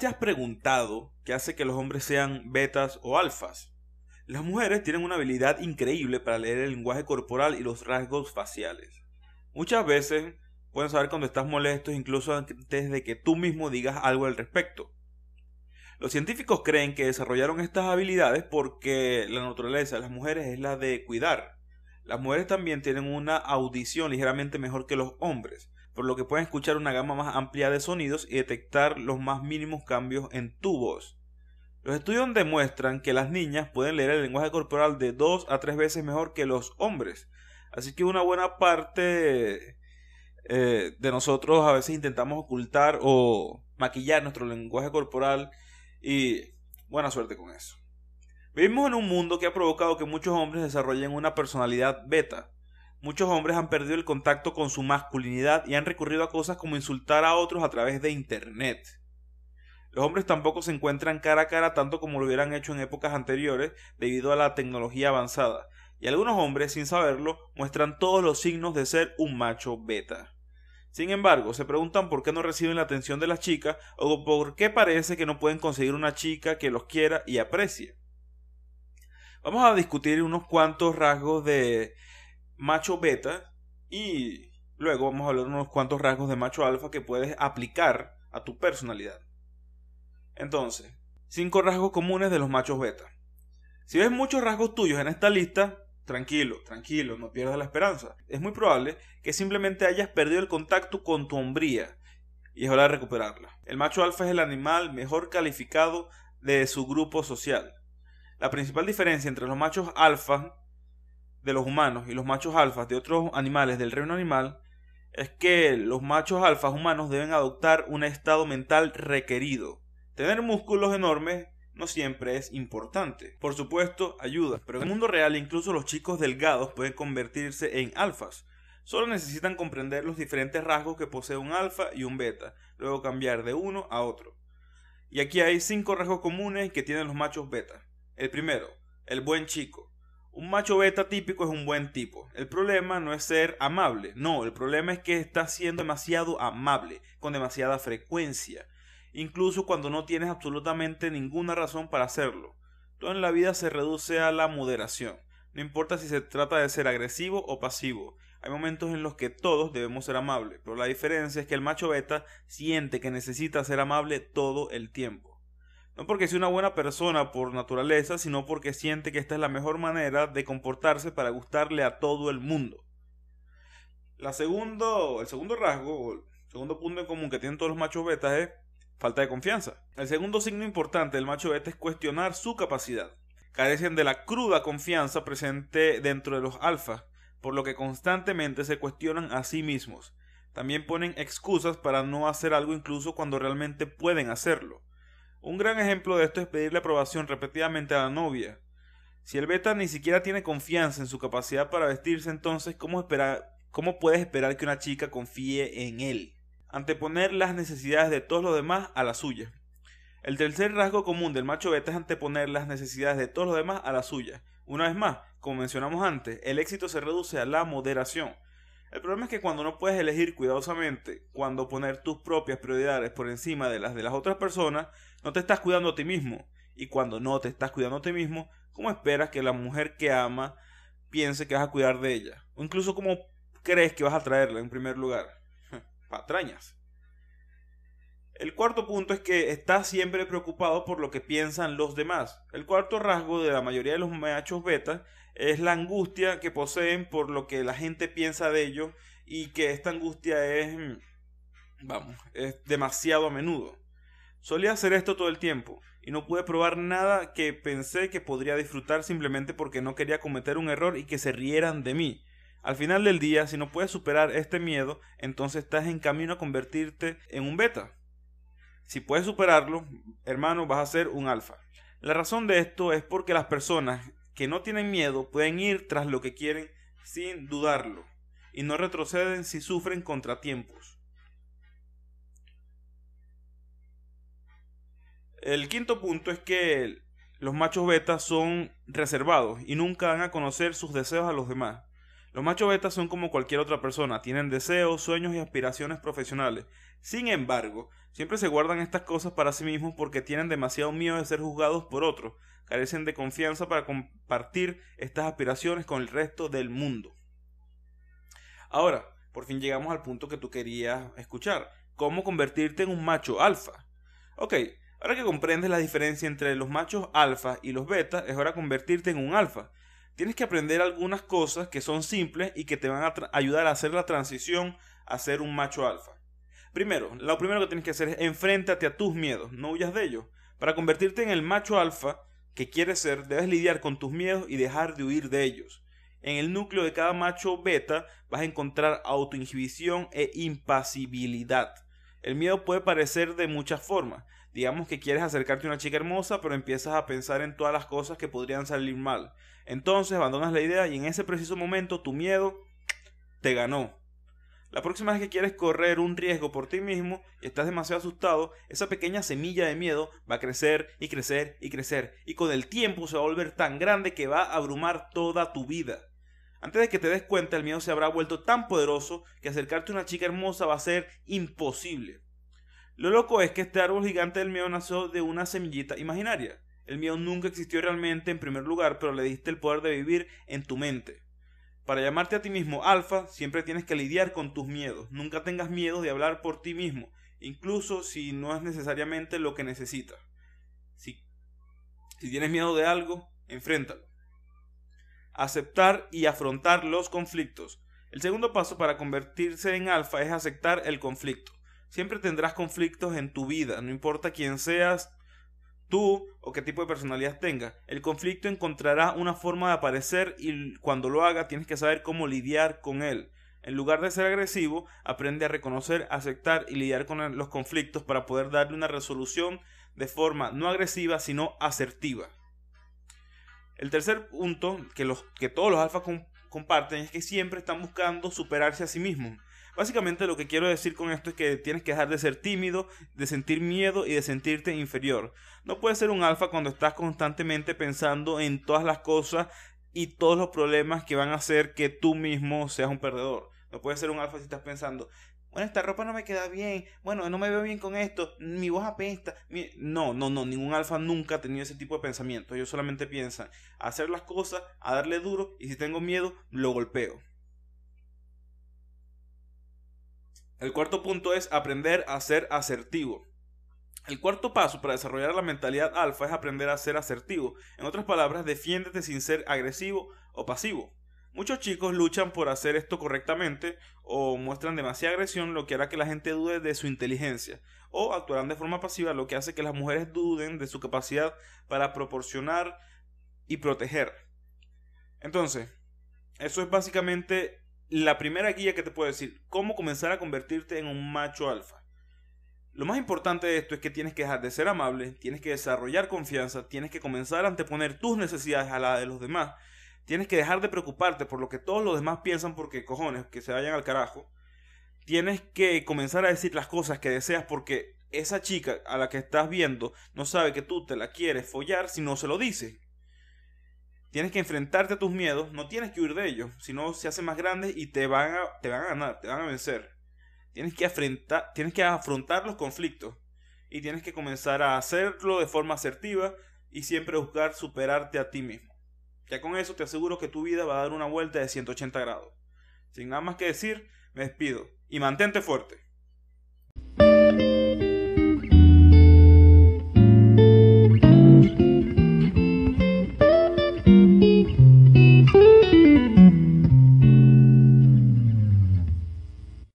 te has preguntado qué hace que los hombres sean betas o alfas? Las mujeres tienen una habilidad increíble para leer el lenguaje corporal y los rasgos faciales. Muchas veces pueden saber cuando estás molesto incluso antes de que tú mismo digas algo al respecto. Los científicos creen que desarrollaron estas habilidades porque la naturaleza de las mujeres es la de cuidar. Las mujeres también tienen una audición ligeramente mejor que los hombres, por lo que pueden escuchar una gama más amplia de sonidos y detectar los más mínimos cambios en tu voz. Los estudios demuestran que las niñas pueden leer el lenguaje corporal de dos a tres veces mejor que los hombres. Así que una buena parte eh, de nosotros a veces intentamos ocultar o maquillar nuestro lenguaje corporal y buena suerte con eso. Vivimos en un mundo que ha provocado que muchos hombres desarrollen una personalidad beta, Muchos hombres han perdido el contacto con su masculinidad y han recurrido a cosas como insultar a otros a través de Internet. Los hombres tampoco se encuentran cara a cara tanto como lo hubieran hecho en épocas anteriores debido a la tecnología avanzada, y algunos hombres, sin saberlo, muestran todos los signos de ser un macho beta. Sin embargo, se preguntan por qué no reciben la atención de las chicas o por qué parece que no pueden conseguir una chica que los quiera y aprecie. Vamos a discutir unos cuantos rasgos de macho beta y luego vamos a hablar de unos cuantos rasgos de macho alfa que puedes aplicar a tu personalidad. Entonces, cinco rasgos comunes de los machos beta. Si ves muchos rasgos tuyos en esta lista, tranquilo, tranquilo, no pierdas la esperanza. Es muy probable que simplemente hayas perdido el contacto con tu hombría y es hora de recuperarla. El macho alfa es el animal mejor calificado de su grupo social. La principal diferencia entre los machos alfa de los humanos y los machos alfas de otros animales del reino animal es que los machos alfas humanos deben adoptar un estado mental requerido. Tener músculos enormes no siempre es importante. Por supuesto, ayuda, pero en el mundo real incluso los chicos delgados pueden convertirse en alfas. Solo necesitan comprender los diferentes rasgos que posee un alfa y un beta, luego cambiar de uno a otro. Y aquí hay cinco rasgos comunes que tienen los machos beta. El primero, el buen chico. Un macho beta típico es un buen tipo. El problema no es ser amable, no, el problema es que está siendo demasiado amable, con demasiada frecuencia, incluso cuando no tienes absolutamente ninguna razón para hacerlo. Todo en la vida se reduce a la moderación, no importa si se trata de ser agresivo o pasivo. Hay momentos en los que todos debemos ser amables, pero la diferencia es que el macho beta siente que necesita ser amable todo el tiempo. No porque sea una buena persona por naturaleza, sino porque siente que esta es la mejor manera de comportarse para gustarle a todo el mundo. El segundo rasgo, el segundo punto en común que tienen todos los machos betas es falta de confianza. El segundo signo importante del macho beta es cuestionar su capacidad. Carecen de la cruda confianza presente dentro de los alfas, por lo que constantemente se cuestionan a sí mismos. También ponen excusas para no hacer algo incluso cuando realmente pueden hacerlo. Un gran ejemplo de esto es pedirle aprobación repetidamente a la novia. Si el beta ni siquiera tiene confianza en su capacidad para vestirse, entonces ¿cómo, ¿cómo puedes esperar que una chica confíe en él? Anteponer las necesidades de todos los demás a las suyas. El tercer rasgo común del macho beta es anteponer las necesidades de todos los demás a las suyas. Una vez más, como mencionamos antes, el éxito se reduce a la moderación. El problema es que cuando no puedes elegir cuidadosamente cuando poner tus propias prioridades por encima de las de las otras personas, no te estás cuidando a ti mismo. Y cuando no te estás cuidando a ti mismo, ¿cómo esperas que la mujer que ama piense que vas a cuidar de ella? O incluso cómo crees que vas a traerla en primer lugar. Patrañas. El cuarto punto es que estás siempre preocupado por lo que piensan los demás. El cuarto rasgo de la mayoría de los machos beta es la angustia que poseen por lo que la gente piensa de ellos y que esta angustia es, mm, vamos, es demasiado a menudo. Solía hacer esto todo el tiempo y no pude probar nada que pensé que podría disfrutar simplemente porque no quería cometer un error y que se rieran de mí. Al final del día, si no puedes superar este miedo, entonces estás en camino a convertirte en un beta. Si puedes superarlo, hermano, vas a ser un alfa. La razón de esto es porque las personas que no tienen miedo pueden ir tras lo que quieren sin dudarlo y no retroceden si sufren contratiempos. El quinto punto es que los machos beta son reservados y nunca van a conocer sus deseos a los demás. Los machos beta son como cualquier otra persona, tienen deseos, sueños y aspiraciones profesionales. Sin embargo, siempre se guardan estas cosas para sí mismos porque tienen demasiado miedo de ser juzgados por otros, carecen de confianza para compartir estas aspiraciones con el resto del mundo. Ahora, por fin llegamos al punto que tú querías escuchar. ¿Cómo convertirte en un macho alfa? Ok, ahora que comprendes la diferencia entre los machos alfa y los beta, es hora de convertirte en un alfa tienes que aprender algunas cosas que son simples y que te van a ayudar a hacer la transición a ser un macho alfa. Primero, lo primero que tienes que hacer es enfréntate a tus miedos, no huyas de ellos. Para convertirte en el macho alfa que quieres ser, debes lidiar con tus miedos y dejar de huir de ellos. En el núcleo de cada macho beta vas a encontrar autoinhibición e impasibilidad. El miedo puede parecer de muchas formas. Digamos que quieres acercarte a una chica hermosa, pero empiezas a pensar en todas las cosas que podrían salir mal. Entonces abandonas la idea y en ese preciso momento tu miedo te ganó. La próxima vez que quieres correr un riesgo por ti mismo y estás demasiado asustado, esa pequeña semilla de miedo va a crecer y crecer y crecer y con el tiempo se va a volver tan grande que va a abrumar toda tu vida. Antes de que te des cuenta, el miedo se habrá vuelto tan poderoso que acercarte a una chica hermosa va a ser imposible. Lo loco es que este árbol gigante del miedo nació de una semillita imaginaria. El miedo nunca existió realmente en primer lugar, pero le diste el poder de vivir en tu mente. Para llamarte a ti mismo alfa, siempre tienes que lidiar con tus miedos. Nunca tengas miedo de hablar por ti mismo, incluso si no es necesariamente lo que necesitas. Si, si tienes miedo de algo, enfréntalo. Aceptar y afrontar los conflictos. El segundo paso para convertirse en alfa es aceptar el conflicto. Siempre tendrás conflictos en tu vida, no importa quién seas tú o qué tipo de personalidad tengas. El conflicto encontrará una forma de aparecer y cuando lo haga tienes que saber cómo lidiar con él. En lugar de ser agresivo, aprende a reconocer, aceptar y lidiar con los conflictos para poder darle una resolución de forma no agresiva, sino asertiva. El tercer punto que, que todos los alfas comparten es que siempre están buscando superarse a sí mismos. Básicamente lo que quiero decir con esto es que tienes que dejar de ser tímido, de sentir miedo y de sentirte inferior. No puedes ser un alfa cuando estás constantemente pensando en todas las cosas y todos los problemas que van a hacer que tú mismo seas un perdedor. No puedes ser un alfa si estás pensando, bueno, esta ropa no me queda bien, bueno, no me veo bien con esto, mi voz apesta. No, no, no, ningún alfa nunca ha tenido ese tipo de pensamiento. Ellos solamente piensan hacer las cosas, a darle duro y si tengo miedo, lo golpeo. El cuarto punto es aprender a ser asertivo. El cuarto paso para desarrollar la mentalidad alfa es aprender a ser asertivo. En otras palabras, defiéndete sin ser agresivo o pasivo. Muchos chicos luchan por hacer esto correctamente o muestran demasiada agresión, lo que hará que la gente dude de su inteligencia, o actuarán de forma pasiva, lo que hace que las mujeres duden de su capacidad para proporcionar y proteger. Entonces, eso es básicamente la primera guía que te puedo decir, cómo comenzar a convertirte en un macho alfa. Lo más importante de esto es que tienes que dejar de ser amable, tienes que desarrollar confianza, tienes que comenzar a anteponer tus necesidades a las de los demás, tienes que dejar de preocuparte por lo que todos los demás piensan porque cojones, que se vayan al carajo. Tienes que comenzar a decir las cosas que deseas porque esa chica a la que estás viendo no sabe que tú te la quieres follar si no se lo dice. Tienes que enfrentarte a tus miedos, no tienes que huir de ellos, sino se hacen más grandes y te van a, te van a ganar, te van a vencer. Tienes que, afrontar, tienes que afrontar los conflictos y tienes que comenzar a hacerlo de forma asertiva y siempre buscar superarte a ti mismo. Ya con eso te aseguro que tu vida va a dar una vuelta de 180 grados. Sin nada más que decir, me despido y mantente fuerte.